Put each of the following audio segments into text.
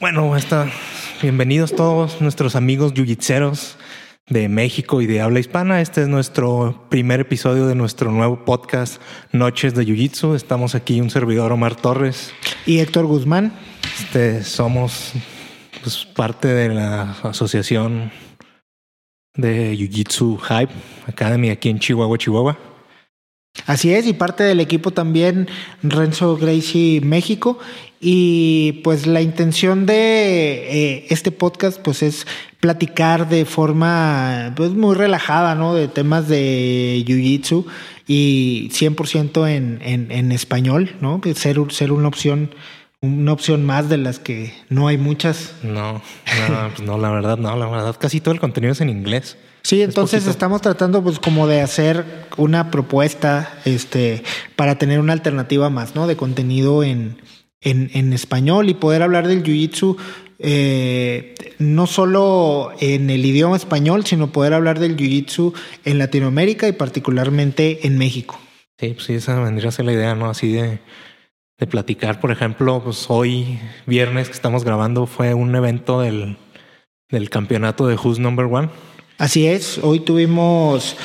Bueno, está. Bienvenidos todos nuestros amigos yujitseros de México y de habla hispana. Este es nuestro primer episodio de nuestro nuevo podcast Noches de Jiu-Jitsu. Estamos aquí un servidor Omar Torres y Héctor Guzmán. Este somos pues, parte de la asociación de Jiu-Jitsu Hype Academy aquí en Chihuahua, Chihuahua. Así es, y parte del equipo también Renzo Gracie México. Y pues la intención de eh, este podcast pues es platicar de forma pues muy relajada, ¿no? De temas de Jiu-Jitsu y 100% en, en, en español, ¿no? Ser, ser una opción una opción más de las que no hay muchas. No, no, pues no, la verdad, no, la verdad, casi todo el contenido es en inglés. Sí, entonces estamos tratando pues como de hacer una propuesta este para tener una alternativa más, ¿no? De contenido en, en, en español y poder hablar del jiu-jitsu eh, no solo en el idioma español, sino poder hablar del jiu-jitsu en Latinoamérica y particularmente en México. Sí, pues sí, esa vendría a ser la idea, ¿no? Así de, de platicar. Por ejemplo, pues hoy, viernes que estamos grabando, fue un evento del, del campeonato de Who's Number One Así es, hoy tuvimos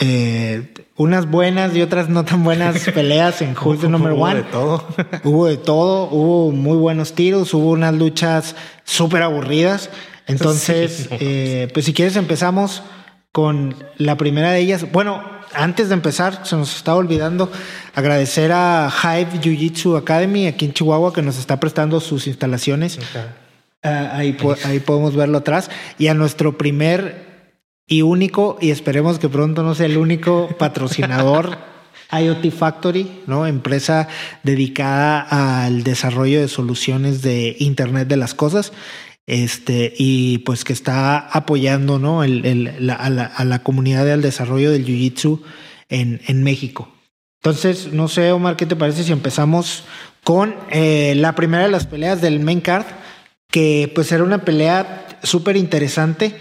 eh, unas buenas y otras no tan buenas peleas en Who's the Number One. Hubo de todo. hubo de todo, hubo muy buenos tiros, hubo unas luchas súper aburridas. Entonces, eh, pues si quieres empezamos con la primera de ellas. Bueno, antes de empezar, se nos estaba olvidando agradecer a Hive Jiu Jitsu Academy aquí en Chihuahua que nos está prestando sus instalaciones. Ah, ahí, ahí podemos verlo atrás. Y a nuestro primer y único, y esperemos que pronto no sea el único patrocinador IoT Factory, ¿no? Empresa dedicada al desarrollo de soluciones de Internet de las cosas. Este, y pues que está apoyando ¿no? El, a, la, comunidad del desarrollo del Jiu-Jitsu en, en, México. Entonces, no sé, Omar, ¿qué te parece si empezamos con eh, la primera de las peleas del main card? Que pues era una pelea súper interesante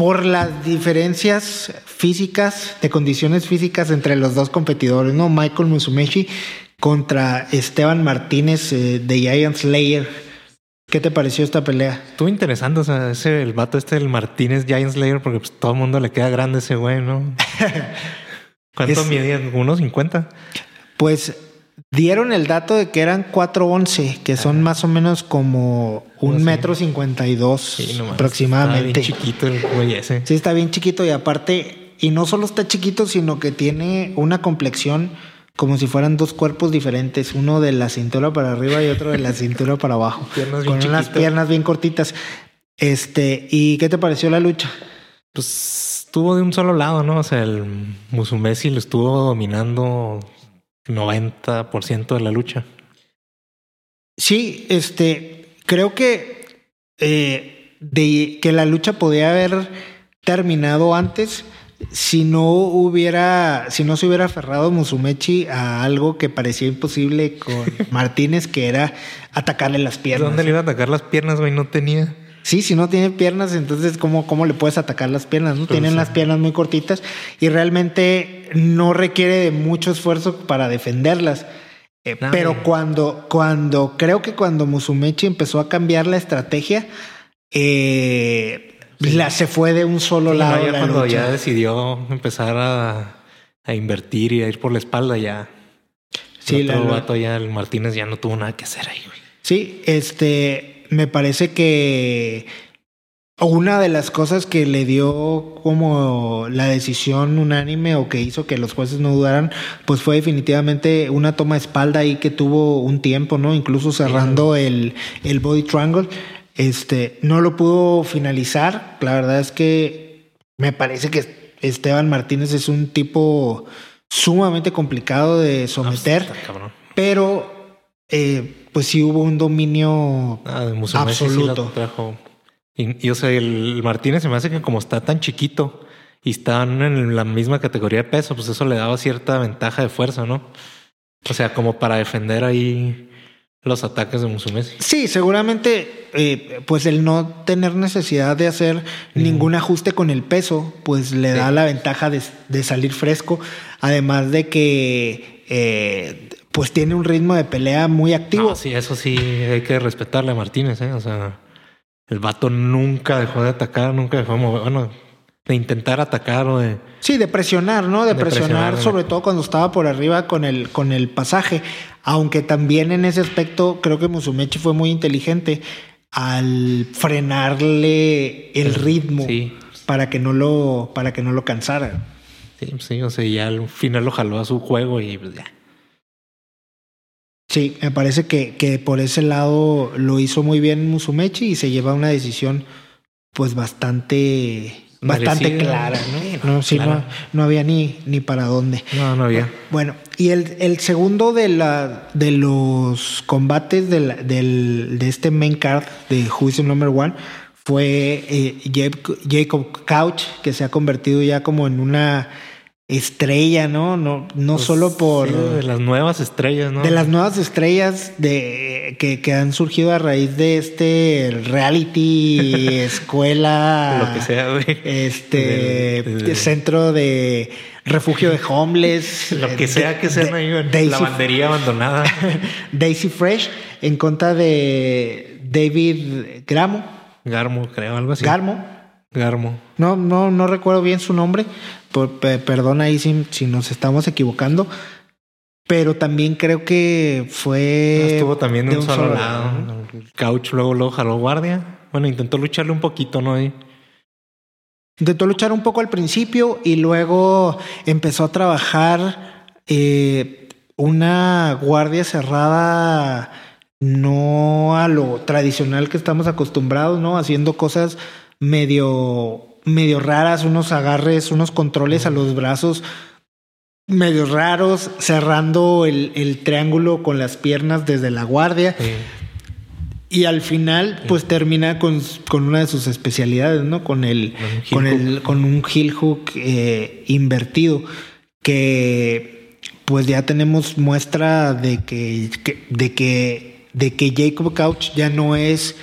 por las diferencias físicas, de condiciones físicas entre los dos competidores, ¿no? Michael Musumeshi contra Esteban Martínez eh, de Giant Slayer. ¿Qué te pareció esta pelea? Estuvo interesante, o sea, ese, el vato este del Martínez Giant Slayer, porque pues todo el mundo le queda grande ese güey, ¿no? ¿Cuánto mide? ¿Unos 50? Pues Dieron el dato de que eran 411, que son más o menos como un metro cincuenta y dos aproximadamente. Está bien chiquito el güey ese. Sí, está bien chiquito y aparte, y no solo está chiquito, sino que tiene una complexión como si fueran dos cuerpos diferentes, uno de la cintura para arriba y otro de la cintura para abajo. Piernas con unas piernas bien cortitas. Este, ¿y qué te pareció la lucha? Pues estuvo de un solo lado, ¿no? O sea, el Musumesi lo estuvo dominando 90% de la lucha. Sí, este, creo que eh, de que la lucha podía haber terminado antes si no hubiera, si no se hubiera aferrado Musumechi a algo que parecía imposible con Martínez, que era atacarle las piernas. ¿Dónde le iba a atacar las piernas, güey? No tenía. Sí, si no tiene piernas, entonces ¿cómo, cómo le puedes atacar las piernas? ¿no? Tienen las piernas muy cortitas y realmente no requiere de mucho esfuerzo para defenderlas. Eh, pero cuando, cuando, creo que cuando Musumechi empezó a cambiar la estrategia, eh, la, se fue de un solo lado. ya cuando ya decidió empezar a, a, invertir y a ir por la espalda, ya. Sí, el vato ya, el Martínez ya no tuvo nada que hacer ahí, güey. Sí, este me parece que una de las cosas que le dio como la decisión unánime o que hizo que los jueces no dudaran, pues fue definitivamente una toma de espalda ahí que tuvo un tiempo, ¿no? Incluso cerrando el, el body triangle. Este, no lo pudo finalizar. La verdad es que me parece que Esteban Martínez es un tipo sumamente complicado de someter, pero eh, pues sí hubo un dominio ah, absoluto. y, y, o sea, el Martínez se me hace que como está tan chiquito y están en la misma categoría de peso, pues eso le daba cierta ventaja de fuerza, ¿no? O sea, como para defender ahí los ataques de Musumesi. Sí, seguramente, eh, pues el no tener necesidad de hacer ningún ajuste con el peso, pues le da la ventaja de, de, salir fresco. Además de que, eh, pues tiene un ritmo de pelea muy activo. sí, eso sí hay que respetarle a Martínez, ¿eh? O sea, el vato nunca dejó de atacar, nunca dejó de mover, bueno, de intentar atacar o de... Sí, de presionar, ¿no? De, presionar, sobre todo cuando estaba por arriba con el, con el pasaje. Aunque también en ese aspecto creo que Musumechi fue muy inteligente al frenarle el ritmo para que no lo para que no lo cansara. Sí, sí, o sea, ya al final lo jaló a su juego y pues ya. Sí, me parece que, que por ese lado lo hizo muy bien Musumechi y se lleva una decisión pues bastante bastante clara, ¿no? No, sí, no, había ni, ni para dónde. No, no había. Bueno, y el, el segundo de, la, de los combates del, del, de este main card de Who is Number One fue eh, Jacob Couch, que se ha convertido ya como en una estrella, ¿no? No, no pues solo por. de las nuevas estrellas, ¿no? De las nuevas estrellas de, que, que han surgido a raíz de este reality, escuela. Lo que sea, güey. Este centro de refugio de homeless. Lo que sea que sea, de, lavandería abandonada. Daisy Fresh en contra de David Gramo. Garmo, creo, algo así. Garmo. Garmo. No, no, no recuerdo bien su nombre, perdona ahí si, nos estamos equivocando, pero también creo que fue. estuvo también de un, solo, lado. El Couch luego lo jaló guardia. Bueno, intentó lucharle un poquito, ¿no? Intentó luchar un poco al principio y luego empezó a trabajar eh, una guardia cerrada, no a lo tradicional que estamos acostumbrados, ¿no? Haciendo cosas medio medio raras, unos agarres, unos controles a los brazos medio raros, cerrando el, triángulo con las piernas desde la guardia. Y al final, pues termina con, una de sus especialidades, ¿no? Con el, con, el, con un heel hook eh, invertido. Que pues ya tenemos muestra de que, de que, de que Jacob Couch ya no es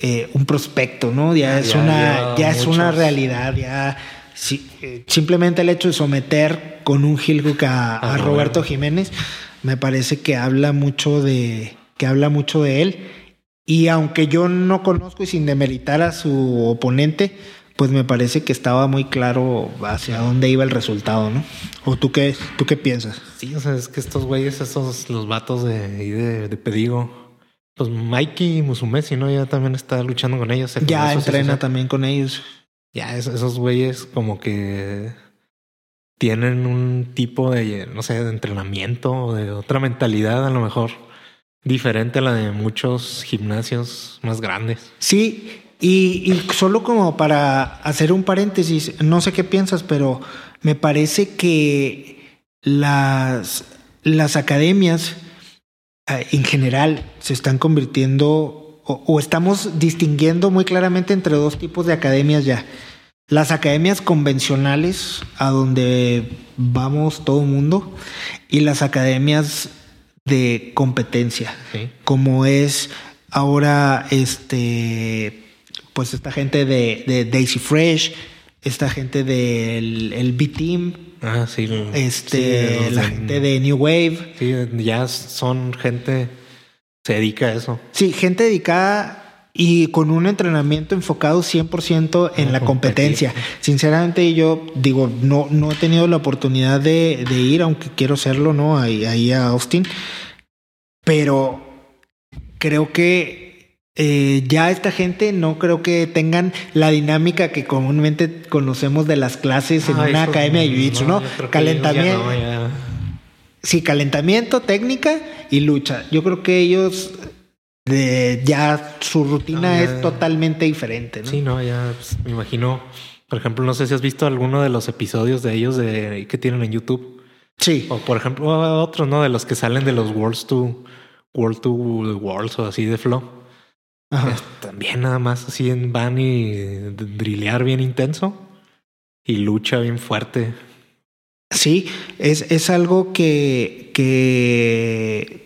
eh, un prospecto, ¿no? Ya es una, ya, es una realidad, ya eh, simplemente el hecho de someter con un heel a, Roberto Jiménez me parece que habla mucho de que habla mucho de él y aunque yo no conozco y sin demeritar a su oponente, pues me parece que estaba muy claro hacia dónde iba el resultado, ¿no? ¿O tú qué, tú qué piensas? Sí, o sea, es que estos güeyes, esos, los vatos de, de, de Pedigo, pues Mikey Musumesi, ¿no? Ya también está luchando con ellos. Ya entrena también con ellos. Ya esos güeyes como que tienen un tipo de, no sé, de entrenamiento o de otra mentalidad a lo mejor diferente a la de muchos gimnasios más grandes. Sí, y, y solo como para hacer un paréntesis, no sé qué piensas, pero me parece que las, las academias en general se están convirtiendo o, estamos distinguiendo muy claramente entre dos tipos de academias ya. Las academias convencionales, a donde vamos todo el mundo, y las academias de competencia, como es ahora este, pues esta gente de, de Daisy Fresh, esta gente del el B-Team. Ah, sí. Este, la gente de New Wave. Sí, ya son gente, se dedica a eso. Sí, gente dedicada y con un entrenamiento enfocado 100% en la competencia. Sinceramente yo digo, no, no he tenido la oportunidad de, de ir, aunque quiero hacerlo, ¿no? Ahí, ahí a Austin. Pero creo que eh, ya esta gente no creo que tengan la dinámica que comúnmente conocemos de las clases en una academia de jiu-jitsu, ¿no? Calentamiento. Sí, calentamiento, técnica y lucha. Yo creo que ellos de, ya su rutina es totalmente diferente, ¿no? Sí, no, ya pues, me imagino. Por ejemplo, no sé si has visto alguno de los episodios de ellos de que tienen en YouTube. Sí. O por ejemplo, otros, ¿no? De los que salen de los Worlds to World to Worlds o así de Flow. También nada más así en van y drillear bien intenso y lucha bien fuerte. Sí, es, es algo que, que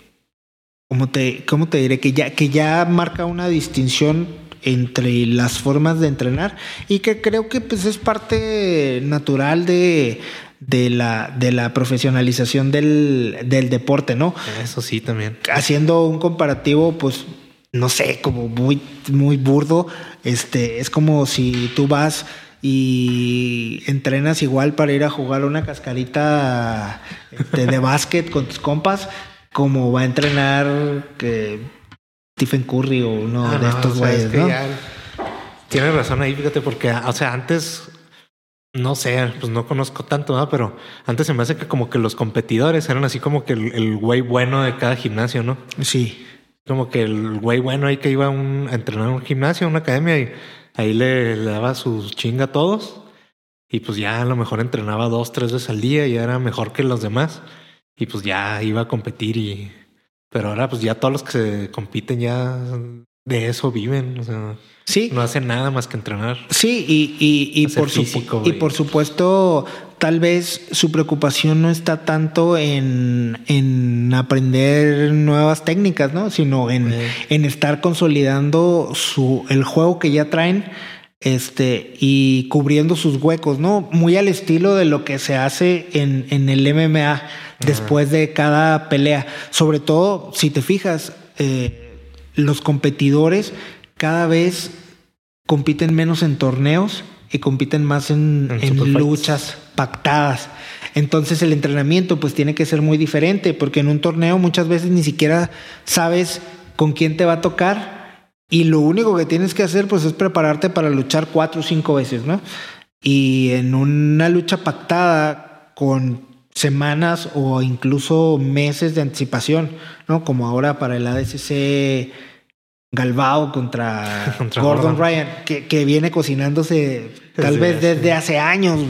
como te, ¿cómo te diré? Que ya, que ya marca una distinción entre las formas de entrenar y que creo que pues es parte natural de, de la, de la profesionalización del, del deporte, ¿no? Eso sí, también. Haciendo un comparativo, pues, no sé, como muy, muy burdo. Este, es como si tú vas y entrenas igual para ir a jugar una cascarita este, de básquet con tus compas, como va a entrenar que Stephen Curry o uno Ah, de no, estos o sea, es güeyes, ¿no? Tienes razón ahí, fíjate, porque, o sea, antes, no sé, pues no conozco tanto, ¿verdad? pero antes se me hace que como que los competidores eran así como que el, el güey bueno de cada gimnasio, ¿no? Sí. Como que el güey bueno ahí que iba a, un- a entrenar a un gimnasio, a una academia, y ahí le, le daba su chinga a todos. Y pues ya a lo mejor entrenaba dos, tres veces al día y era mejor que los demás. Y pues ya iba a competir y... Pero ahora pues ya todos los que se compiten ya de eso viven. O sea, Sí, no hacen nada más que entrenar. Sí, y, y, y Hacer por, físico, y por supuesto, tal vez su preocupación no está tanto en, en aprender nuevas técnicas, ¿no? Sino en, en estar consolidando su, el juego que ya traen este, y cubriendo sus huecos, ¿no? Muy al estilo de lo que se hace en, en el MMA después de cada pelea. Sobre todo, si te fijas, eh, los competidores cada vez compiten menos en torneos y compiten más en, En luchas pactadas. Entonces el entrenamiento pues tiene que ser muy diferente porque en un torneo muchas veces ni siquiera sabes con quién te va a tocar y lo único que tienes que hacer pues es prepararte para luchar cuatro o cinco veces, ¿no? Y en una lucha pactada con semanas o incluso meses de anticipación, ¿no? Como ahora para el ADCC Galbao contra, Contra Gordon, Gordon. Ryan, que, que viene cocinándose tal vez desde hace años.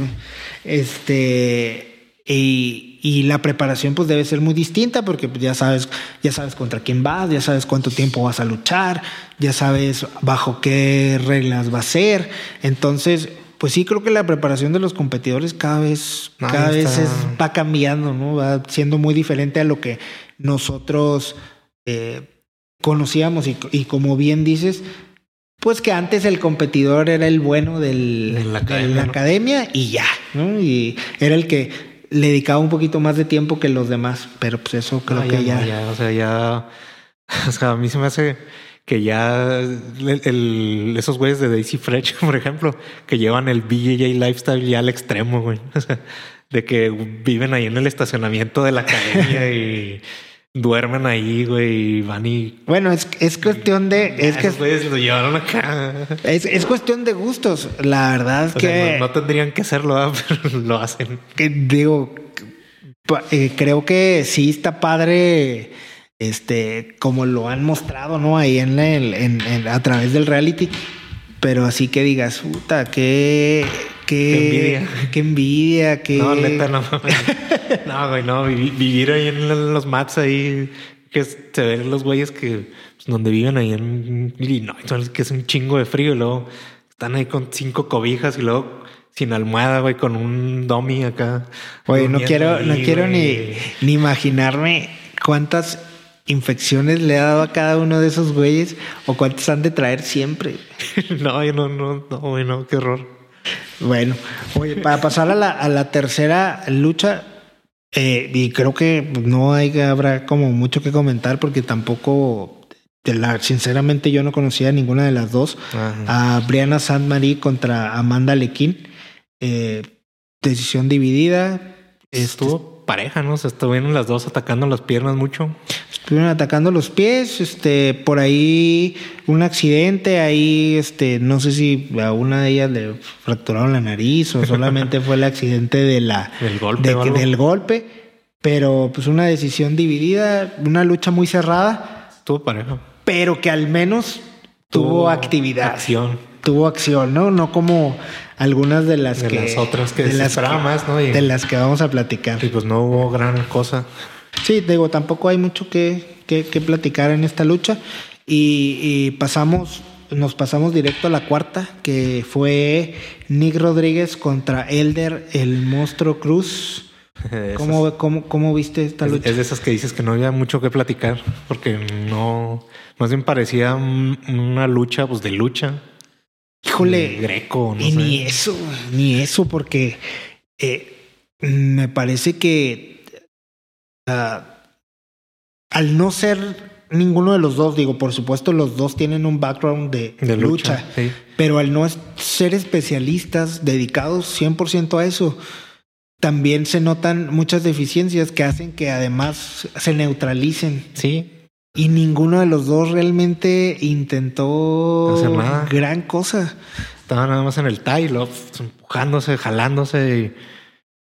Este, y, y la preparación pues debe ser muy distinta porque pues, ya sabes, ya sabes contra quién vas, ya sabes cuánto tiempo vas a luchar, ya sabes bajo qué reglas va a ser. Entonces, pues sí creo que la preparación de los competidores cada vez, cada vez es, va cambiando, ¿no? Va siendo muy diferente a lo que nosotros eh, conocíamos y, y como bien dices, pues que antes el competidor era el bueno del, De la de academia, la ¿no? academia y ya, ¿no? Y era el que le dedicaba un poquito más de tiempo que los demás, pero pues eso creo No, que ya... no, ya, o sea, ya. O sea, a mí se me hace que ya el- el- esos güeyes de Daisy Fresh, por ejemplo, que llevan el BJJ lifestyle ya al extremo, güey. O sea, de que viven ahí en el estacionamiento de la academia y duermen ahí, güey, y van y. Bueno, es, es cuestión de... Es que güeyes lo llevaron acá. es, es cuestión de gustos. La verdad es O que... sea, no, no tendrían que hacerlo, pero lo hacen. que digo, eh, creo que sí está padre, este, como lo han mostrado, ¿no? Ahí en, la- en- en- a través del reality, pero así que digas, puta, qué, qué, Qué envidia. qué envidia. No, neta, no. no, güey, no. vi- Vivir ahí en los mats ahí, que se ven los güeyes que pues, donde viven ahí en Illinois, que es un chingo de frío y luego están ahí con cinco cobijas y luego sin almohada, güey, con un dummy acá. Oye, no quiero, no quiero ni, güey. ni imaginarme cuántas infecciones le ha dado a cada uno de esos güeyes o cuántas han de traer siempre. no, no, no, no, güey, no, qué horror. Bueno, oye, para pasar a la, a la tercera lucha, eh, y creo que no hay habrá como mucho que comentar porque tampoco, de la, sinceramente yo no conocía a ninguna de las dos. A Brianna Saint Marie contra Amanda Lequín. Eh, decisión dividida. Este, Estuvo pareja, ¿no? Se estuvieron las dos atacando las piernas mucho. Estuvieron atacando los pies, este, por ahí un accidente, ahí, este, no sé si a una de ellas le fracturaron la nariz o solamente fue el accidente de la, Del golpe de del golpe, pero pues una decisión dividida, una lucha muy cerrada, Estuvo pareja. pero que al menos tuvo, actividad, Acción. tuvo acción, ¿no? No como algunas de las De que las otras que de las más, ¿no? Y- de las que vamos a platicar. Y pues no hubo gran cosa. Sí, digo, tampoco hay mucho que, que- que platicar en esta lucha. Y, y pasamos, nos pasamos directo a la cuarta, que fue Nick Rodríguez contra Elder, el monstruo Cruz. ¿Cómo, cómo, cómo viste esta Es, lucha? es de esas que dices que no había mucho que platicar, porque no, más bien parecía un- una lucha, pues de lucha. Híjole, Greco, no y sé. ni eso, ni eso, porque eh, me parece que ah, al no ser ninguno de los dos, digo, por supuesto los dos tienen un background de, lucha, pero al no ser especialistas dedicados 100% a eso, también se notan muchas deficiencias que hacen que además se neutralicen. Sí. Y ninguno de los dos realmente intentó hacer nada. gran cosa. Estaba nada más en el tie, empujándose, jalándose y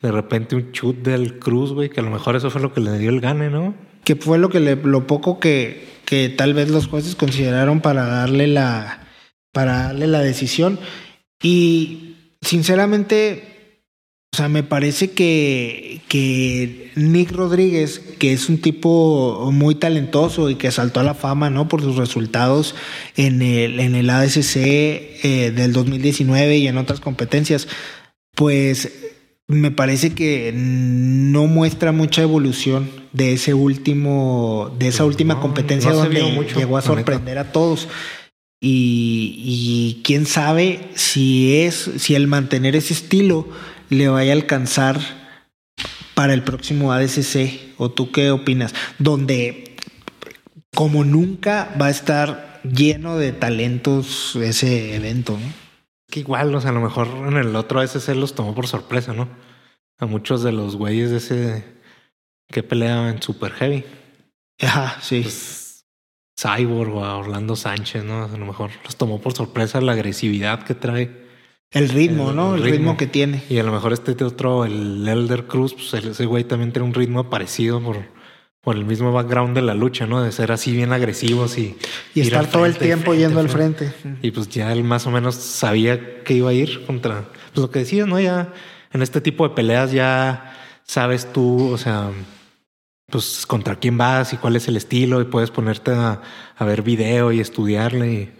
de repente un chut del Cruz, güey, que a lo mejor eso fue lo que le dio el gane, ¿no? Que fue lo que le, lo poco que, que tal vez los jueces consideraron para darle la, para darle la decisión. Y sinceramente, o sea, me parece que, que Nick Rodríguez, que es un tipo muy talentoso y que saltó a la fama, ¿no? Por sus resultados en el, en el ADCC eh, del 2019 y en otras competencias, pues me parece que no muestra mucha evolución de ese último, de esa pues última competencia donde llegó a sorprender a todos. Y, y quién sabe si es, si el mantener ese estilo le vaya a alcanzar para el próximo ADCC? ¿O tú qué opinas? Donde como nunca va a estar lleno de talentos ese evento, ¿no? Que igual, o sea, a lo mejor en el otro ADCC los tomó por sorpresa, ¿no? A muchos de los güeyes de ese que peleaban en Super Heavy. Ajá, sí. Pues, Cyborg o a Orlando Sánchez, ¿no? A lo mejor los tomó por sorpresa la agresividad que trae el ritmo, ¿no? El ritmo. que tiene. Y a lo mejor este otro, el Elder Cruz, pues ese güey también tiene un ritmo parecido por, por el mismo background de la lucha, ¿no? De ser así bien agresivos y... Y estar todo el tiempo yendo al frente. Y pues ya él más o menos sabía que iba a ir contra... Pues lo que decías, ¿no? Ya en este tipo de peleas ya sabes tú, o sea, pues contra quién vas y cuál es el estilo y puedes ponerte a, a ver video y estudiarle y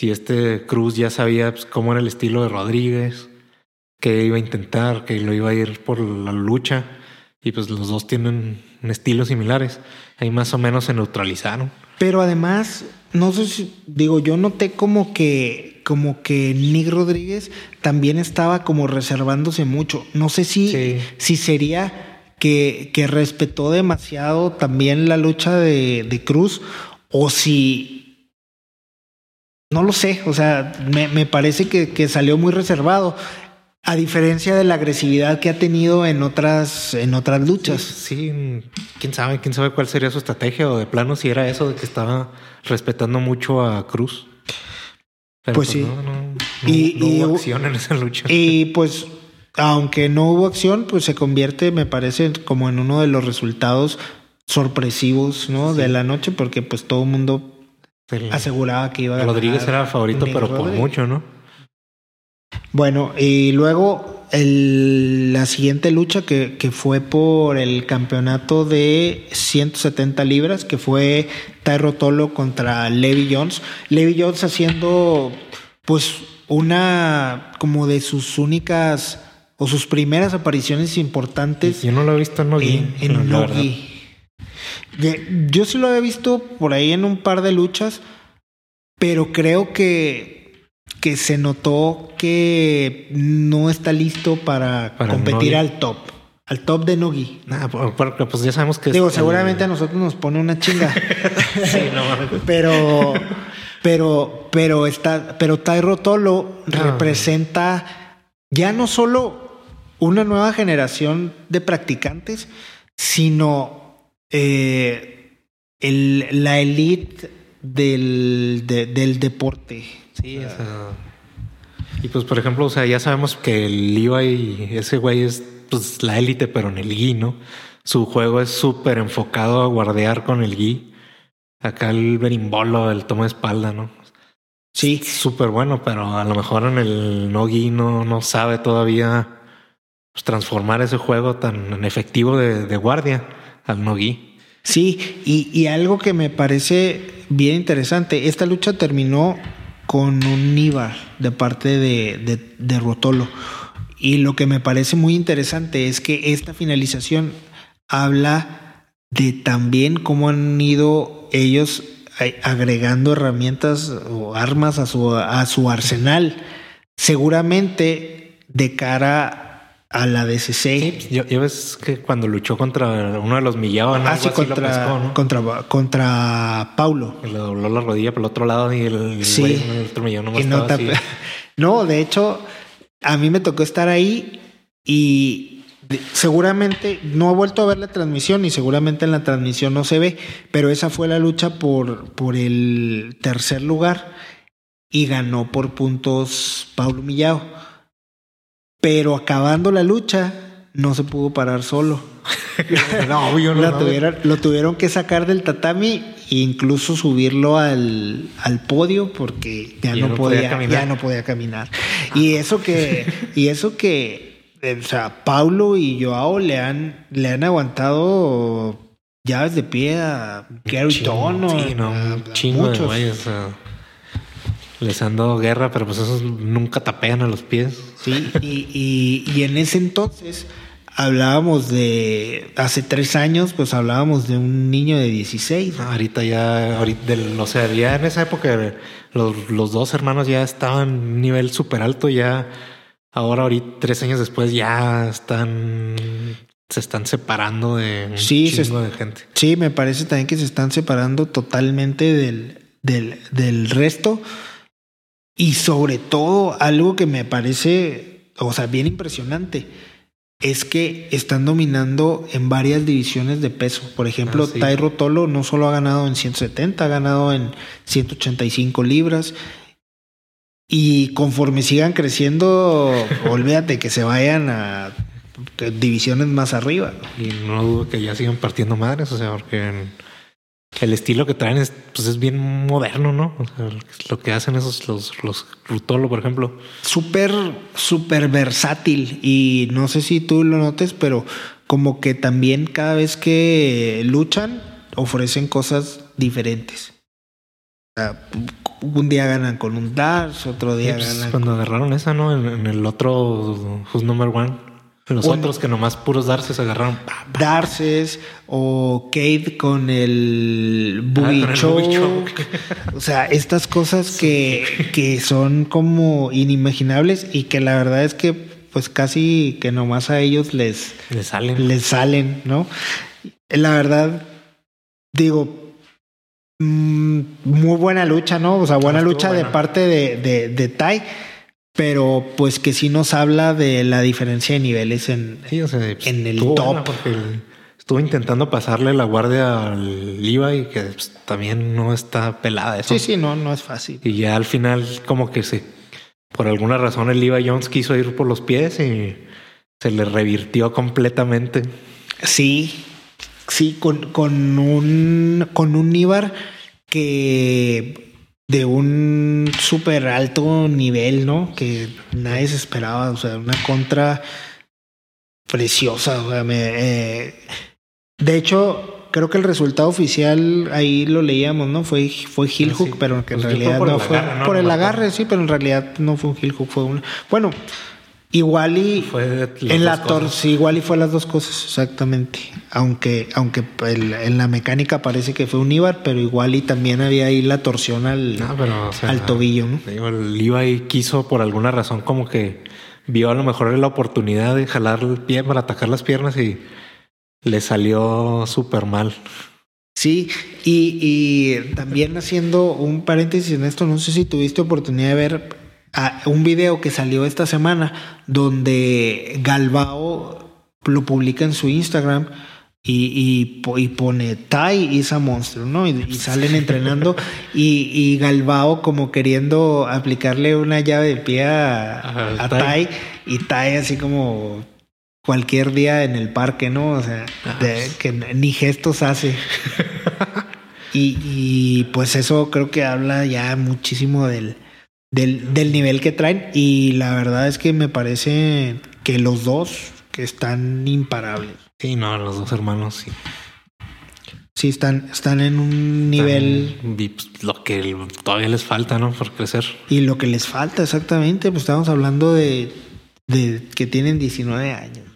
si este Cruz ya sabía pues, cómo era el estilo de Rodríguez, que iba a intentar, que lo iba a ir por la lucha, y pues los dos tienen estilos similares, ahí más o menos se neutralizaron. Pero además, no sé si, digo, yo noté como que, como que Nick Rodríguez también estaba como reservándose mucho. No sé si, si sería que, que respetó demasiado también la lucha de, de Cruz o si no lo sé, o sea, me, parece que, salió muy reservado. A diferencia de la agresividad que ha tenido en otras, en otras luchas. Sí, quién sabe, quién sabe cuál sería su estrategia o de plano si era eso de que estaba respetando mucho a Cruz. pues, pues, sí. y, hubo acción en esa lucha. Y pues, aunque no hubo acción, pues se convierte, me parece, como en uno de los resultados sorpresivos, ¿no? De la noche, porque pues todo el mundo aseguraba que iba a Rodríguez era favorito, pero por mucho, ¿no? Bueno, y luego la siguiente lucha que, que, fue por el campeonato de 170 libras, que fue Tyro Tolo contra Levi Jones. Levi Jones haciendo pues una como de sus únicas o sus primeras apariciones importantes. Yo no lo he visto en Nogi. En, en Nogi. Yo sí lo había visto por ahí en un par de luchas, pero creo que, que se notó que no está listo para, competir al top. Al top de Nogi. porque pues ya sabemos que... Digo, seguramente a nosotros nos pone una chinga. pero, pero, pero está, pero Tyro Tolo representa ya no solo una nueva generación de practicantes, sino eh, el, la elite del, del deporte. Sí, y pues por ejemplo, o sea, ya sabemos que el y ese güey es pues la élite, pero en el gui, ¿no? Su juego es súper enfocado a guardear con el gui. Acá el berimbolo, el tomo de espalda, ¿no? Sí. Súper bueno, pero a lo mejor en el no gui no, no sabe todavía pues, transformar ese juego tan efectivo de, de guardia al. Sí, y, algo que me parece bien interesante, esta lucha terminó con un Nibar de parte de, de, Rotolo. Y lo que me parece muy interesante es que esta finalización habla de también cómo han ido ellos agregando herramientas o armas a su, a su arsenal. Seguramente de cara a la DCC. Sí, pues, yo, yo ves que cuando luchó contra uno de los Millao, ah, sí, contra, ¿no? contra, contra Paulo. Le dobló la rodilla por el otro lado y el, sí. el otro Millao no, no, no, de hecho, a mí me tocó estar ahí y seguramente no he vuelto a ver la transmisión y seguramente en la transmisión no se ve, pero esa fue la lucha por, por el tercer lugar y ganó por puntos Paulo Millao. Pero acabando la lucha, no se pudo parar solo. no, yo no, tuvieron, lo tuvieron que sacar del tatami e incluso subirlo al, al podio porque ya, no, podía, ya no podía caminar. Y eso que, y eso que, eh, o sea, Paulo y Joao le han, le han aguantado llaves de pie a Gary Tono. Sí, no, chingo de güeyes, les han dado guerra, pero pues esos nunca tapean a los pies. Sí, y, y, en ese entonces hablábamos de, hace tres años, pues hablábamos de un niño de 16. ahorita ya, ahorita, o sea, ya en esa época los, los dos hermanos ya estaban a un nivel súper alto, ya ahora, ahorita, tres años después, ya están se están separando de un chingo de gente. Sí, me parece también que se están separando totalmente del, del, del resto. Y sobre todo, algo que me parece, o sea, bien impresionante, es que están dominando en varias divisiones de peso. Por ejemplo, ah, Tairo Tolo no solo ha ganado en 170, ha ganado en 185 libras. Y conforme sigan creciendo, olvídate que se vayan a divisiones más arriba. Y no dudo que ya sigan partiendo madres, o sea, porque el estilo que traen es, pues es bien moderno, ¿no? O sea, lo que hacen esos, los, los Rutolo, por ejemplo. Súper, súper versátil. Y no sé si tú lo notes, pero como que también cada vez que luchan, ofrecen cosas diferentes. O sea, un día ganan con un Dash, otro día pues, ganan. Cuando agarraron esa, ¿no? En, el otro Who's Number One. Los otros que nomás puros Darces agarraron. Darces o Kate con el Boogie ah, o sea, estas cosas que, que son como inimaginables y que la verdad es que pues casi que nomás a ellos les, les salen. Les salen, ¿no? La verdad, digo, mm, muy buena lucha, ¿no? O sea, buena lucha de parte de, de, de Tai pero pues que sí nos habla de la diferencia de niveles en, en el top. estuvo intentando pasarle la guardia al y que pues, también no está pelada eso. Sí, sí, no, no es fácil. Y ya al final como que se, por alguna razón el Levi Jones quiso ir por los pies y se le revirtió completamente. Sí, sí, con, con un, con un Ibar que de un súper alto nivel, ¿no? Que nadie se esperaba, o sea, una contra preciosa. O sea, me, eh, de hecho, creo que el resultado oficial ahí lo leíamos, ¿no? Fue, fue Heel Hook, pero que en pues realidad no fue por el agarre, sí, pero en realidad no fue un Heel Hook, fue un. Bueno, Igual y en la torsi, igual y fue las dos cosas, exactamente. Aunque, aunque en la mecánica parece que fue un Ibar, pero igual y también había ahí la torsión al, al tobillo. ¿no? el Ibar quiso por alguna razón como que vio a lo mejor la oportunidad de jalar el pie para atacar las piernas y le salió súper mal. Sí, y, y también haciendo un paréntesis en esto, no sé si tuviste oportunidad de ver un video que salió esta semana donde Galbao lo publica en su Instagram y, y, pone Tai is a monster, ¿no? Y, salen entrenando y, y, Galbao como queriendo aplicarle una llave de pie a, tai. y Tai así como cualquier día en el parque, ¿no? O sea, que ni gestos hace. y, y pues eso creo que habla ya muchísimo del, del, del nivel que traen. Y la verdad es que me parece que los dos que están imparables. Sí, no, los dos hermanos sí. Sí, están, están en un nivel. Pues, lo que todavía les falta, ¿no? Por crecer. Y lo que les falta, exactamente. Pues estamos hablando de, de que tienen 19 años.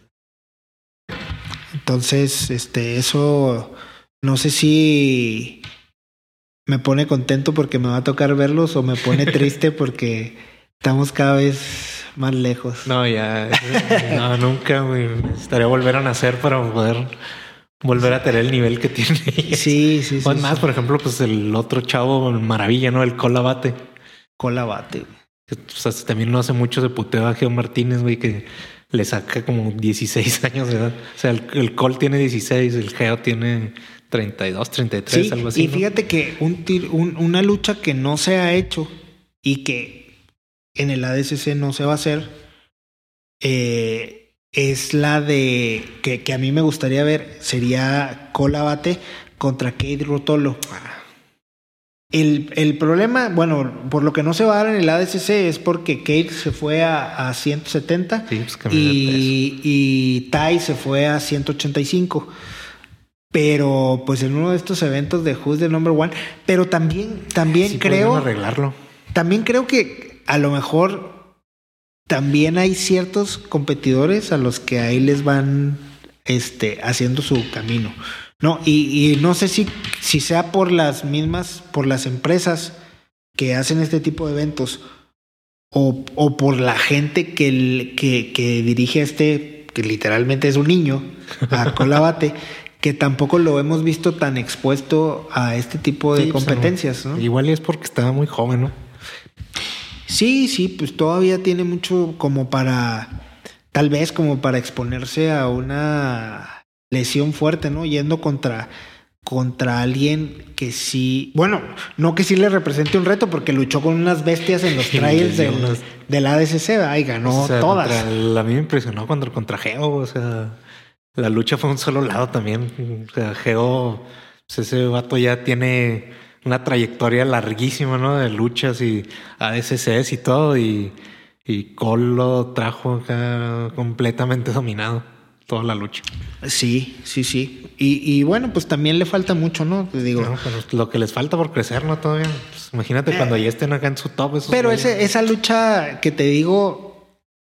Entonces, este, eso. No sé si me pone contento porque me va a tocar verlos o me pone triste porque estamos cada vez más lejos. No, ya. no, nunca, güey. Estaría volver a nacer para poder volver a tener el nivel que tiene. Sí, sí, sí. más, por ejemplo, pues el otro chavo, maravilla, ¿no? El Colabate. Colabate, güey. O sea, también no hace mucho de puteo a Geo Martínez, güey, que le saca como 16 años de edad. O sea, el, Col tiene 16, el Geo tiene 32, 33, algo así. Y fíjate que un, una lucha que no se ha hecho y que en el ADCC no se va a hacer eh, es la de que, que, a mí me gustaría ver sería Colabate contra Kate Rotolo. El, el, problema, bueno, por lo que no se va a dar en el ADCC es porque Kate se fue a, a 170 pues y, y Tai se fue a 185. Pero pues en uno de estos eventos de Who's the Number One, pero también, también creo... arreglarlo. También creo que a lo mejor también hay ciertos competidores a los que ahí les van este, haciendo su camino. No, y, no sé si, si sea por las mismas, por las empresas que hacen este tipo de eventos o, o por la gente que, que, que, dirige este, que literalmente es un niño, a Colabate, que tampoco lo hemos visto tan expuesto a este tipo de pues, competencias. ¿no? Igual es porque estaba muy joven, ¿no? Sí, sí, pues todavía tiene mucho como para, tal vez como para exponerse a una lesión fuerte, ¿no? Yendo contra contra alguien que sí, bueno, no que sí le represente un reto porque luchó con unas bestias en los trials del, del, ADCC y ganó todas. a mí me impresionó contra, contra Geo, o sea, la lucha fue un solo lado también. O sea, Geo, pues ese vato ya tiene una trayectoria larguísima, ¿no? De luchas y ADCCs y todo y, y Cole lo trajo acá completamente dominado toda la lucha. Sí, sí, sí. Y, y bueno, pues también le falta mucho, ¿no? Te digo. lo que les falta por crecer, ¿no? Todavía. Pues imagínate eh, cuando ya estén acá en su top. Pero ese, esa lucha que te digo,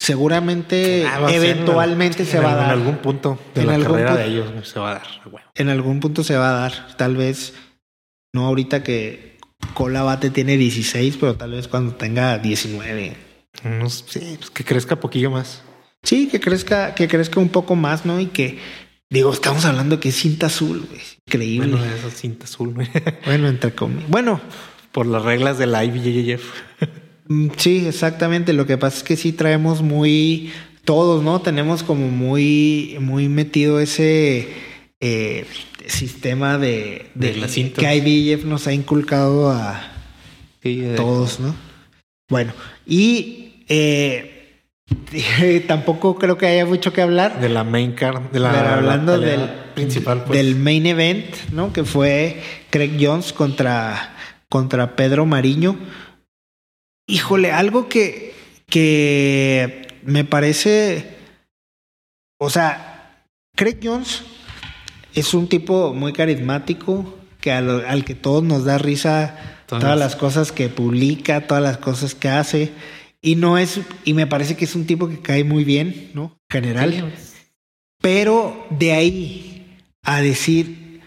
seguramente, eventualmente se va a dar. En algún punto de la carrera de ellos se va a dar. En algún punto se va a dar. Tal vez, no ahorita que Colabate tiene 16, pero tal vez cuando tenga 19. sí, pues que crezca poquillo más. Sí, que crezca, que crezca un poco más, ¿no? Y que, digo, estamos hablando que es cinta azul, güey. Increíble. Bueno, eso es cinta azul, güey. Bueno, entre comillas. Bueno. Por las reglas del IBJJF. Mm, sí, exactamente. Lo que pasa es que sí traemos muy, todos, ¿no? Tenemos como muy, muy metido ese eh, sistema de, de, la cinta. que IBJJF nos ha inculcado a todos, ¿no? Bueno, y eh, tampoco creo que haya mucho que hablar. De la main card, de la, hablando del principal, pues. del main event, ¿no? Que fue Craig Jones contra, contra Pedro Mariño. Híjole, algo que, que me parece, o sea, Craig Jones es un tipo muy carismático que al, que todos nos da risa todas las cosas que publica, todas las cosas que hace. Y no es, y me parece que es un tipo que cae muy bien, ¿no? General. Pero de ahí a decir,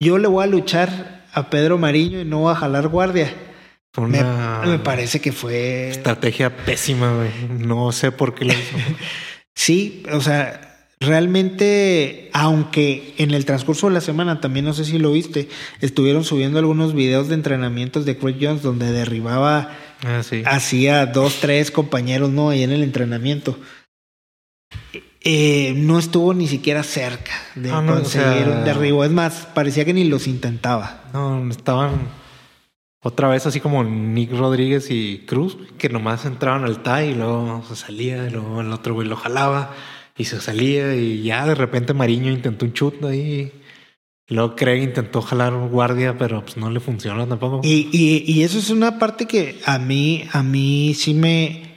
yo le voy a luchar a Pedro Mariño y no voy a jalar guardia. Me, parece que fue. Estrategia pésima, güey. No sé por qué lo hizo. sí, o sea, realmente, aunque en el transcurso de la semana, también no sé si lo viste, estuvieron subiendo algunos videos de entrenamientos de Craig Jones donde derribaba ah, hacía dos, tres compañeros, ¿no? Ahí en el entrenamiento. Eh, no estuvo ni siquiera cerca de ah, conseguir un derribo. Es más, parecía que ni los intentaba. No, estaban otra vez así como Nick Rodríguez y Cruz, que nomás entraban al TAI y luego se salía y luego el otro güey lo jalaba y se salía y ya de repente Mariño intentó un chut ahí. Luego Craig intentó jalar guardia, pero pues no le funcionó tampoco. Y, y, y, eso es una parte que a mí, a mí sí me.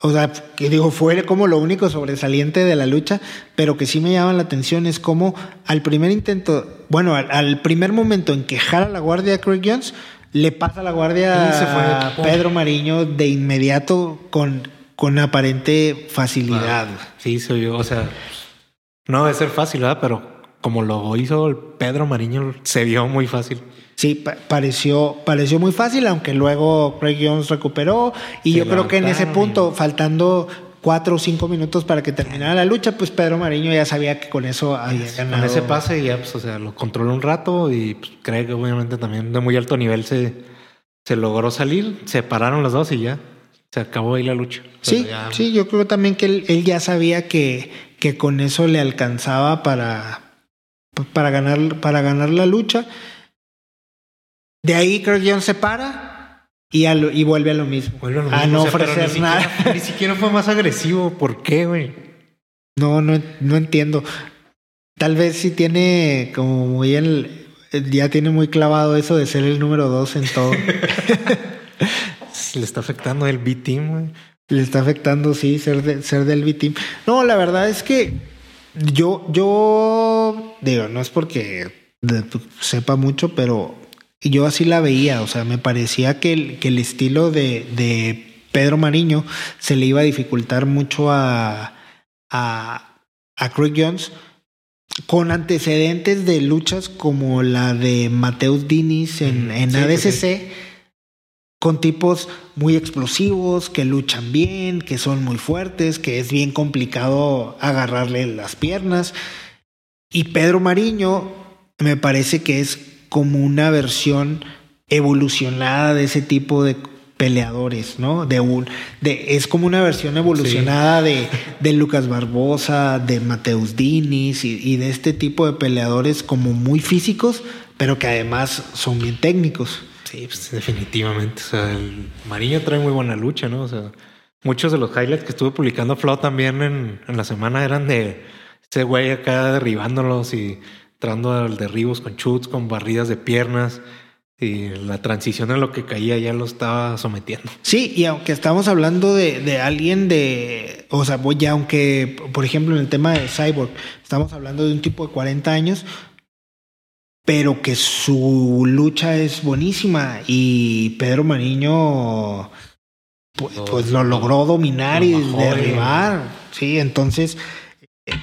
O sea, que digo, fue como lo único sobresaliente de la lucha, pero que sí me llama la atención es como al primer intento, bueno, al, primer momento en que jala la guardia Craig Jones, le pasa la guardia a Pedro Mariño de inmediato con con aparente facilidad. sí, soy yo. O sea, no debe ser fácil, ¿verdad? Pero como lo hizo el Pedro Mariño, se vio muy fácil. Sí, pareció, pareció muy fácil, aunque luego Craig Jones recuperó. Y yo creo que en ese punto, faltando cuatro o cinco minutos para que terminara la lucha, pues Pedro Mariño ya sabía que con eso había ganado. Con ese pase ya, pues, o sea, lo controló un rato y pues, creo que obviamente también de muy alto nivel se, se logró salir, se pararon los dos y ya se acabó ahí la lucha. Sí, sí, yo creo también que él, ya sabía que, que con eso le alcanzaba para, para, ganar, para ganar la lucha. De ahí Craig Jones se para y, y vuelve a lo mismo. a, no ofrecer nada. ni siquiera fue más agresivo. ¿Por qué, güey? No, no, no entiendo. Tal vez si tiene como muy el. Ya tiene muy clavado eso de ser el número dos en todo. Le está afectando el B-Team, güey. Le está afectando, sí, ser, ser del B-Team. No, la verdad es que yo, yo digo, no es porque sepa mucho, pero yo así la veía, o sea, me parecía que el, que el estilo de, de, Pedro Mariño se le iba a dificultar mucho a, a, a Craig Jones con antecedentes de luchas como la de Mateus Dinis en, en ADCC, con tipos muy explosivos, que luchan bien, que son muy fuertes, que es bien complicado agarrarle las piernas. Y Pedro Mariño me parece que es como una versión evolucionada de ese tipo de peleadores, ¿no? De un, de, es como una versión evolucionada de, de, Lucas Barbosa, de Mateus Dinis y, y, de este tipo de peleadores como muy físicos, pero que además son bien técnicos. Sí, pues definitivamente. O sea, el Mariño trae muy buena lucha, ¿no? O sea, muchos de los highlights que estuve publicando Flo también en, en la semana eran de ese güey acá derribándolos y entrando al derribos con chutes, con barridas de piernas. Y la transición en lo que caía ya lo estaba sometiendo. Sí, y aunque estamos hablando de, de alguien de, o sea, ya aunque, por ejemplo, en el tema de Cyborg, estamos hablando de un tipo de 40 años, pero que su lucha es buenísima y Pedro Mariño pues, pues lo logró dominar y derribar. Sí, entonces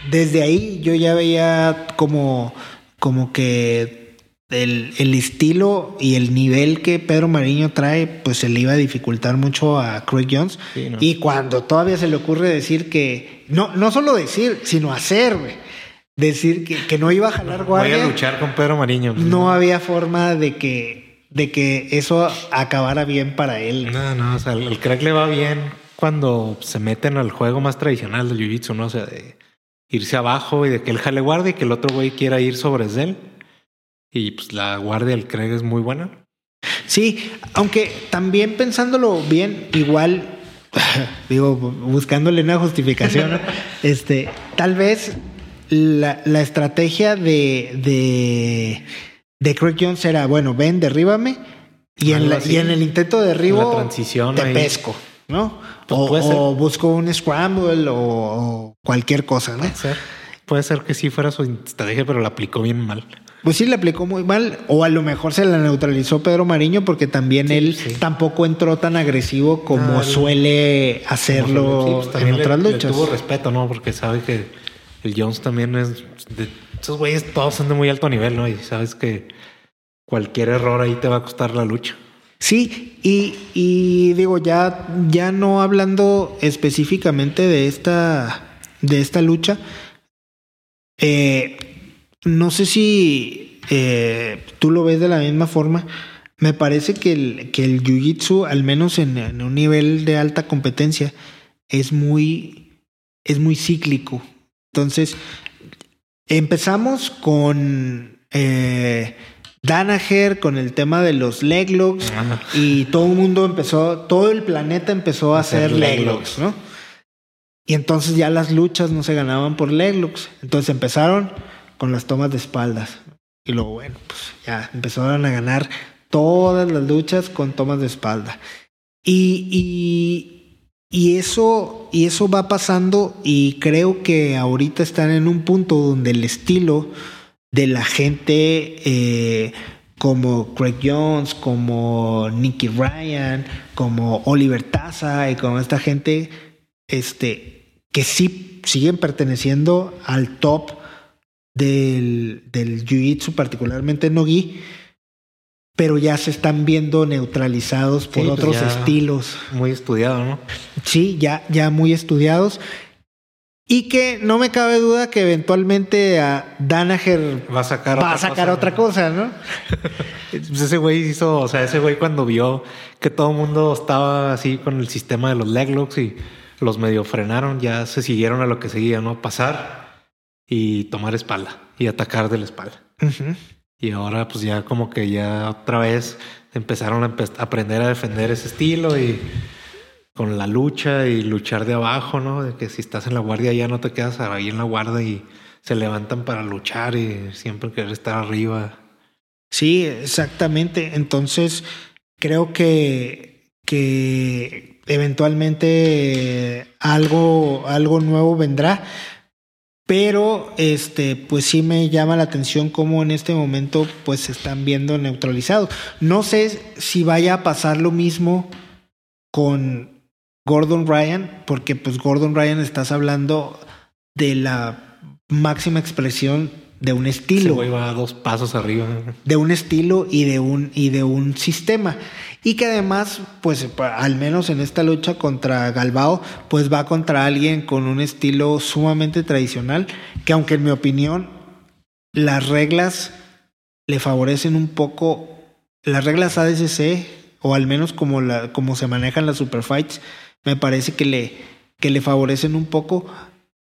desde ahí yo ya veía como, como que el, el, estilo y el nivel que Pedro Mariño trae, pues se le iba a dificultar mucho a Craig Jones. Y cuando todavía se le ocurre decir que, no, no solo decir, sino hacer, decir que, que, no iba a jalar guardia. Voy a luchar con Pedro Mariño. No había forma de que, de que eso acabara bien para él. No, no, o sea, el crack le va bien cuando se meten al juego más tradicional del Jiu-Jitsu, ¿no? O sea, de irse abajo y de que él jale guardia y que el otro güey quiera ir sobre él. Y pues la guardia del Craig es muy buena. Sí, aunque también pensándolo bien, igual, digo, buscándole una justificación, este, tal vez la, la estrategia de, de, de, Craig Jones era, bueno, ven, derríbame, y, en, la, y en el intento de derribo transición te pesco, ¿no? O, busco un scramble o, cualquier cosa, ¿no? Puede ser. Puede ser que sí fuera su estrategia, pero la aplicó bien mal. Pues sí, la aplicó muy mal. O a lo mejor se la neutralizó Pedro Mariño porque también él tampoco entró tan agresivo como suele hacerlo pues en otras luchas. tuvo respeto, ¿no? Porque sabe que el Jones también es... De, esos güeyes todos son de muy alto nivel, ¿no? Y sabes que cualquier error ahí te va a costar la lucha. Sí, y, digo, ya, ya no hablando específicamente de esta, de esta lucha, eh, no sé si eh, tú lo ves de la misma forma. Me parece que el, que el Jiu-Jitsu, al menos en, un nivel de alta competencia, es muy, es muy cíclico. Entonces, empezamos con eh, Danaher con el tema de los leglocks y todo el mundo empezó, todo el planeta empezó a, hacer leglocks, ¿no? Y entonces ya las luchas no se ganaban por leglocks. Entonces empezaron con las tomas de espaldas. Y luego, bueno, pues ya empezaron a ganar todas las luchas con tomas de espalda. Y, y, y, eso, y eso va pasando y creo que ahorita están en un punto donde el estilo de la gente eh, como Craig Jones, como Nicky Ryan, como Oliver Taza y como esta gente este, que sí siguen perteneciendo al top del, del jiu-jitsu, particularmente no-gi, pero ya se están viendo neutralizados por Sí, pues otros estilos. Muy estudiado, ¿no? Sí, ya, ya muy estudiados. Y que no me cabe duda que eventualmente a Danaher Va a sacar va a otra sacar cosa, otra ¿no? cosa, ¿no? Pues ese güey hizo, o sea, ese güey cuando vio que todo el mundo estaba así con el sistema de los leglocks y los medio frenaron, ya se siguieron a lo que seguía, ¿no? Pasar y tomar espalda y atacar de la espalda. Y ahora pues ya como que ya otra vez empezaron a empe- a aprender a defender ese estilo y con la lucha y luchar de abajo, ¿no? De que si estás en la guardia ya no te quedas ahí en la guardia y se levantan para luchar y siempre querer estar arriba. Sí, exactamente. Entonces, creo que, que eventualmente algo, algo nuevo vendrá. Pero este, pues sí me llama la atención cómo en este momento pues se están viendo neutralizados. No sé si vaya a pasar lo mismo con Gordon Ryan, porque pues Gordon Ryan estás hablando de la máxima expresión de un estilo güey va dos pasos arriba. de un estilo y de un y de un sistema y que además pues al menos en esta lucha contra Galbao pues va contra alguien con un estilo sumamente tradicional que aunque en mi opinión las reglas le favorecen un poco las reglas ADCC o al menos como la como se manejan las superfights me parece que le que le favorecen un poco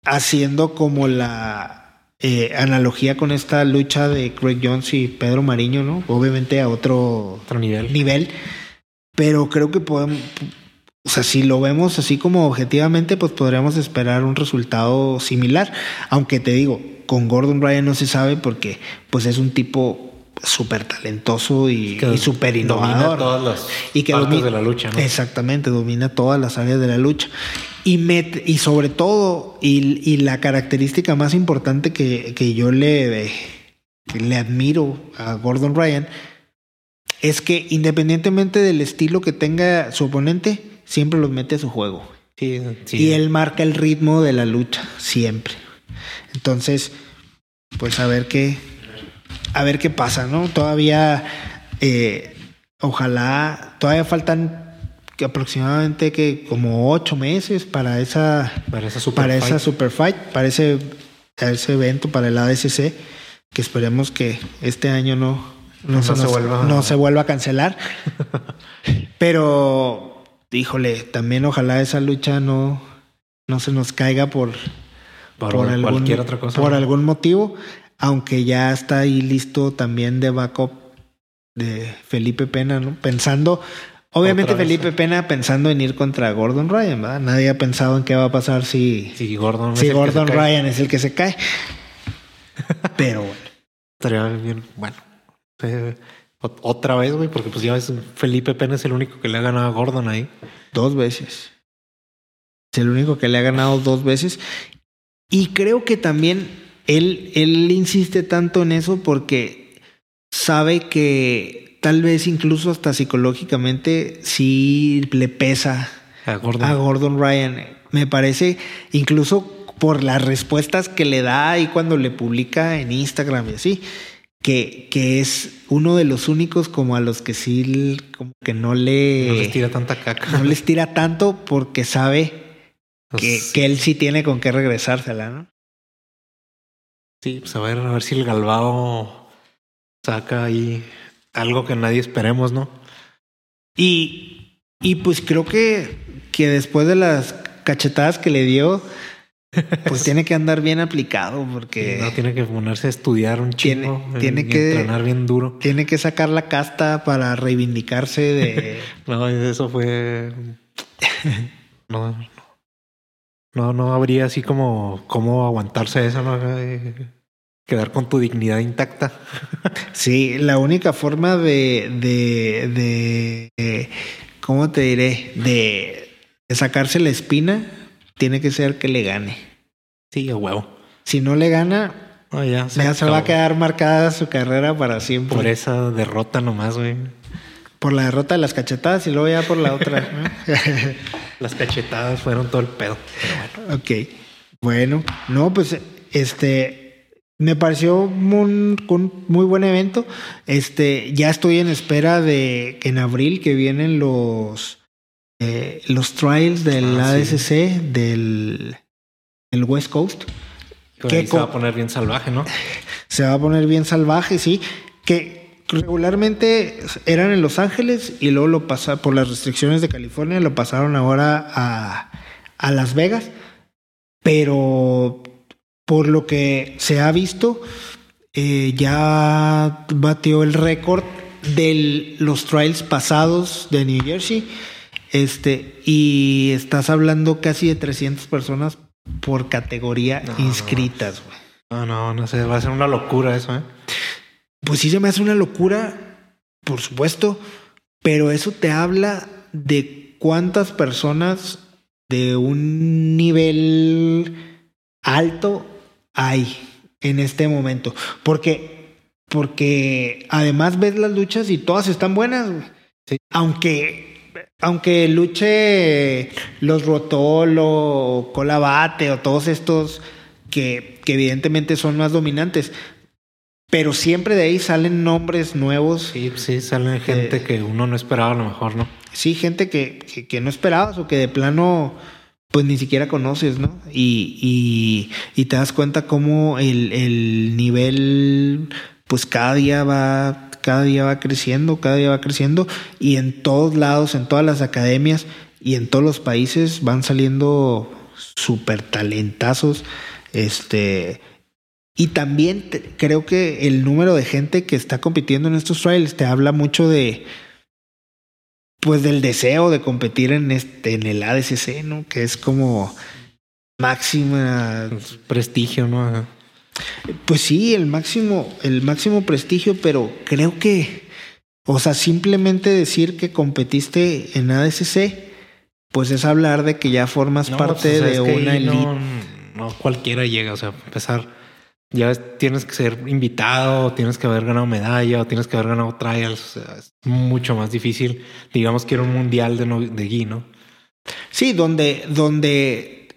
haciendo como la eh, analogía con esta lucha de Craig Jones y Pedro Mariño, ¿no? Obviamente a otro Otro nivel. nivel, pero creo que podemos, o sea, si lo vemos así como objetivamente, pues podríamos esperar un resultado similar, aunque te digo, con Gordon Ryan no se sabe porque pues es un tipo súper talentoso y, y súper domina innovador. todas las y que de la lucha, ¿no? Exactamente, domina todas las áreas de la lucha. Y, y sobre todo, y, y la característica más importante que, que yo le, le admiro a Gordon Ryan es que independientemente del estilo que tenga su oponente, siempre los mete a su juego. Sí, sí. Y él marca el ritmo de la lucha, siempre. Entonces, pues a ver qué, a ver qué pasa, ¿no? Todavía, eh, ojalá, todavía faltan aproximadamente que como ocho meses para esa, para esa super para fight. esa super fight, para ese, ese evento, para el ADCC, que esperemos que este año no, no, No se, nos- vuelva- no se vuelva a cancelar. Pero, híjole, también ojalá esa lucha no, no se nos caiga por, por, por algún, cualquier otra cosa. por algún motivo, aunque ya está ahí listo también de backup de Felipe Pena, ¿no? Pensando, obviamente Otra Felipe. Pena pensando en ir contra Gordon Ryan, ¿verdad? Nadie ha pensado en qué va a pasar si, Gordon. si Gordon cae. Ryan es el que se cae. Pero bueno. Estaría bien, bueno. eh, ot- otra vez, güey, porque pues ya ves, Felipe Pena es el único que le ha ganado a Gordon ahí. Dos veces. Es el único que le ha ganado dos veces. Y creo que también él, él insiste tanto en eso porque sabe que tal vez incluso hasta psicológicamente sí le pesa A Gordon. a Gordon Ryan. Me parece incluso por las respuestas que le da y cuando le publica en Instagram y así, que, que es uno de los únicos como a los que sí como que no le, no les tira tanta caca. no les tira tanto porque sabe que, Pues, que él sí tiene con qué regresársela, ¿no? Sí, pues a ver, a ver si el Galvao saca ahí algo que nadie esperemos, ¿no? Y, y pues creo que, que después de las cachetadas que le dio, pues tiene que andar bien aplicado porque No tiene que ponerse a estudiar un Tiene- y- tiene y que- entrenar bien duro. tiene que sacar la casta para reivindicarse de... No, eso fue. No, no. No, habría así como cómo aguantarse eso, ¿no? Eh, Quedar con tu dignidad intacta. Sí, la única forma de, de, de, eh, ¿cómo te diré? De, de sacarse la espina, tiene que ser que le gane. Sí, a huevo. Si no le gana, No, ya ya se va a quedar marcada su carrera para siempre. Por esa derrota nomás, güey. Por la derrota de las cachetadas y luego ya por la otra. ¿no? Las cachetadas fueron todo el pedo. Pero bueno. ok. Bueno, no, pues este. me pareció un, muy buen evento. Este, ya estoy en espera de en abril que vienen los eh, los trials del ah, ADCC del el West Coast. Que se va a poner bien salvaje, ¿no? Se va a poner bien salvaje, sí. Que regularmente eran en Los Ángeles y luego lo pasaron por las restricciones de California, lo pasaron ahora a, a Las Vegas. Pero por lo que se ha visto, eh, ya batió el récord de los trials pasados de New Jersey. Este, y estás hablando casi de 300 personas por categoría inscritas, güey. No, no, no sé, va a ser una locura eso, ¿eh? Pues sí se me hace una locura, por supuesto, pero eso te habla de cuántas personas de un nivel alto hay en este momento. Porque, porque además ves las luchas y todas están buenas. Aunque, aunque luche los Rotolo Colabate o todos estos que, que evidentemente son más dominantes. Pero siempre de ahí salen nombres nuevos. Sí, sí, salen gente que uno no esperaba a lo mejor, ¿no? Sí, gente que, que, que no esperabas o que de plano pues ni siquiera conoces, ¿no? Y, y, te das cuenta cómo el, el, nivel, pues cada día va, cada día va creciendo, cada día va creciendo, y en todos lados, en todas las academias y en todos los países van saliendo súper talentazos. Este. Y también creo que el número de gente que está compitiendo en estos trials te habla mucho de, pues del deseo de competir en este en el ADCC, ¿no? Que es como máxima prestigio, ¿no? Pues sí, el máximo el máximo prestigio, pero creo que o sea, simplemente decir que competiste en ADCC, pues es hablar de que ya formas parte pues, de una elite. No, no cualquiera llega, o sea, empezar ya tienes que ser invitado, tienes que haber ganado medalla, o tienes que haber ganado trials. O sea, es mucho más difícil. Digamos que era un mundial de, de gui, ¿no? Sí, donde, donde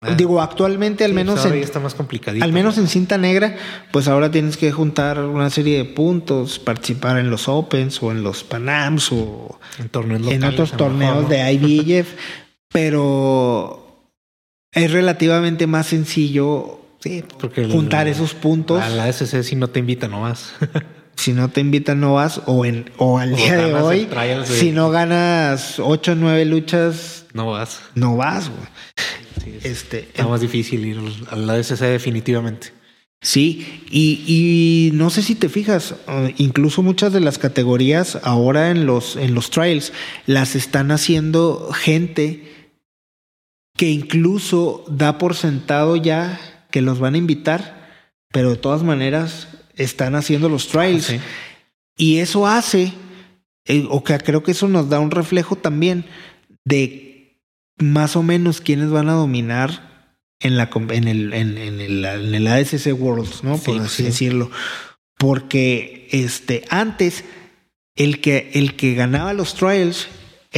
ah. digo, actualmente al menos pues en, está más complicadito. Al menos en cinta negra, pues ahora tienes que juntar una serie de puntos, participar en los Opens o en los Panams o en, torneos en otros torneos de IBF, pero es relativamente más sencillo porque juntar esos puntos. A la SC si no te invita no vas. si no te invitan no vas o en o al día de hoy si no ganas 8 o 9 luchas no vas. No vas, güey. este, está más difícil ir a la SC definitivamente. Sí, y, y, no sé si te fijas, uh, incluso muchas de las categorías ahora en los, en los trials las están haciendo gente que incluso da por sentado ya que los van a invitar, pero de todas maneras están haciendo los trials. Y eso hace, eh, o que creo que eso nos da un reflejo también de más o menos quiénes van a dominar en, la, en, el, en, el, en el ASC Worlds, ¿no? Por así decirlo. Porque este, antes el que, el que ganaba los trials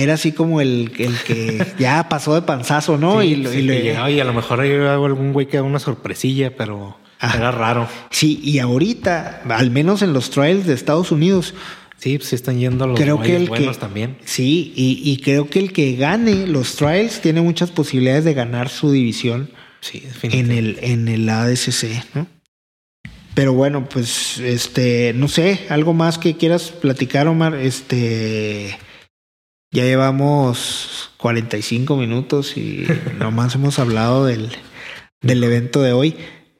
era así como el, el que ya pasó de panzazo, ¿no? y, y, a lo mejor hay algún güey que da una sorpresilla, pero era raro. Sí, y ahorita, al menos en los trials de Estados Unidos, Sí, pues están yendo los creo que el buenos también. Sí, y, y, creo que el que gane los trials tiene muchas posibilidades de ganar su división sí, en el en el ADCC, ¿no? Pero bueno, pues este, no sé, algo más que quieras platicar, Omar, este ya llevamos 45 minutos y nomás hemos hablado del, del evento de hoy.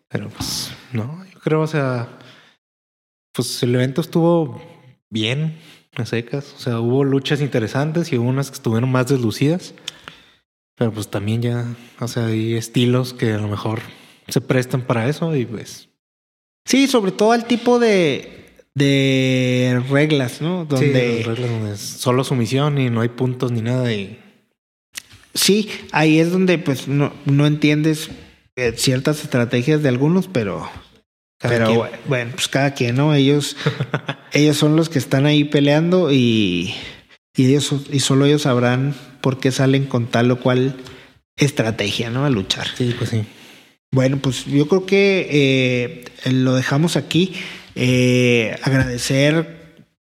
Pero pues, no, yo creo, o sea, pues el evento estuvo bien, a secas. O sea, hubo luchas interesantes y hubo unas que estuvieron más deslucidas. Pero pues también ya, o sea, hay estilos que a lo mejor se prestan para eso y pues. Sí, sobre todo al tipo de, de reglas, ¿no? Donde, sí, reglas donde es solo sumisión y no hay puntos ni nada. Y... Sí, ahí es donde pues no, no entiendes eh, ciertas estrategias de algunos, pero, pero bueno, pues cada quien, ¿no? Ellos, ellos son los que están ahí peleando y, y ellos y solo ellos sabrán por qué salen con tal o cual estrategia, ¿no? A luchar. Sí, pues sí. Bueno, pues yo creo que eh, lo dejamos aquí. Eh, agradecer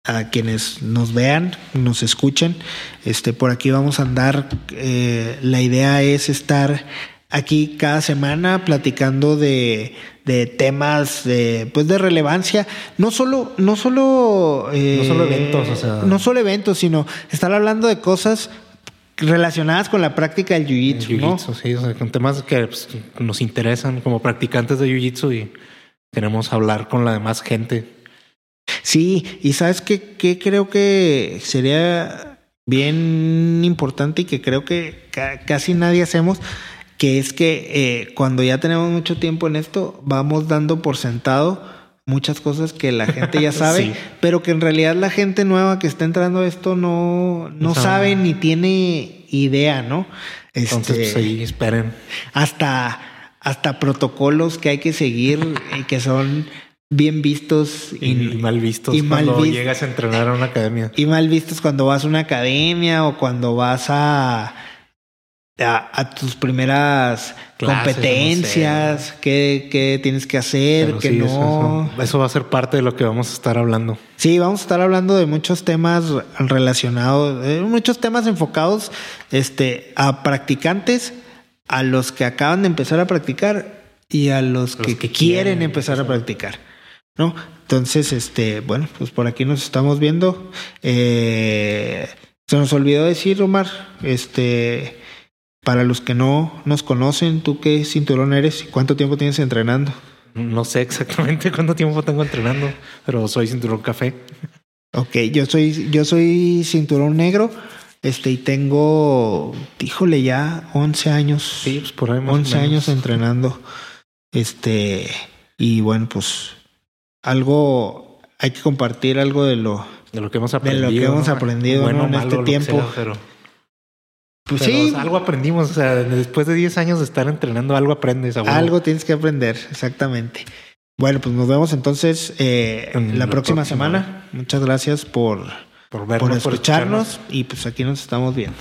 a quienes nos vean, nos escuchen. Este, por aquí vamos a andar. Eh, la idea es estar aquí cada semana platicando de, de temas de, pues de relevancia. No solo, no solo, no solo eventos, o sea. no solo eventos, sino estar hablando de cosas relacionadas con la práctica del jiu-jitsu, ¿no? Sí, o sea, con temas que pues, nos interesan como practicantes de jiu-jitsu y queremos hablar con la demás gente. Sí, y sabes qué, qué creo que sería bien importante y que creo que casi nadie hacemos, que es que eh, cuando ya tenemos mucho tiempo en esto, vamos dando por sentado muchas cosas que la gente ya sabe, pero que en realidad la gente nueva que está entrando a esto no, no sabe ni tiene idea, ¿no? Entonces, pues este, ahí esperen. Hasta, hasta protocolos que hay que seguir y que son bien vistos y, mal vistos y cuando llegas a entrenar a una academia. Y mal vistos cuando vas a una academia o cuando vas a a, tus primeras competencias, qué, tienes que hacer, qué no. Eso, va a ser parte de lo que vamos a estar hablando. Sí, vamos a estar hablando de muchos temas relacionados, muchos temas enfocados este, a practicantes, a los que acaban de empezar a practicar y a los, que, quieren, empezar, a practicar. ¿No? Entonces, este, bueno, pues por aquí nos estamos viendo. Eh, se nos olvidó decir, Omar, este, para los que no nos conocen, ¿tú qué cinturón eres y cuánto tiempo tienes entrenando? No sé exactamente cuánto tiempo tengo entrenando, pero soy cinturón café. Ok, yo soy, yo soy cinturón negro. Este, y tengo, híjole, ya 11 años. Sí, pues por ahí 11 años entrenando. Este, y bueno, pues algo, hay que compartir algo de lo, de lo que hemos aprendido. De lo que hemos aprendido en este tiempo. Pues sí. Algo aprendimos, o sea, después de 10 años de estar entrenando, algo aprendes. Algo tienes que aprender, exactamente. Bueno, pues nos vemos entonces eh, la, próxima, semana. Muchas gracias por, por, vernos, por escucharnos y pues aquí nos estamos viendo.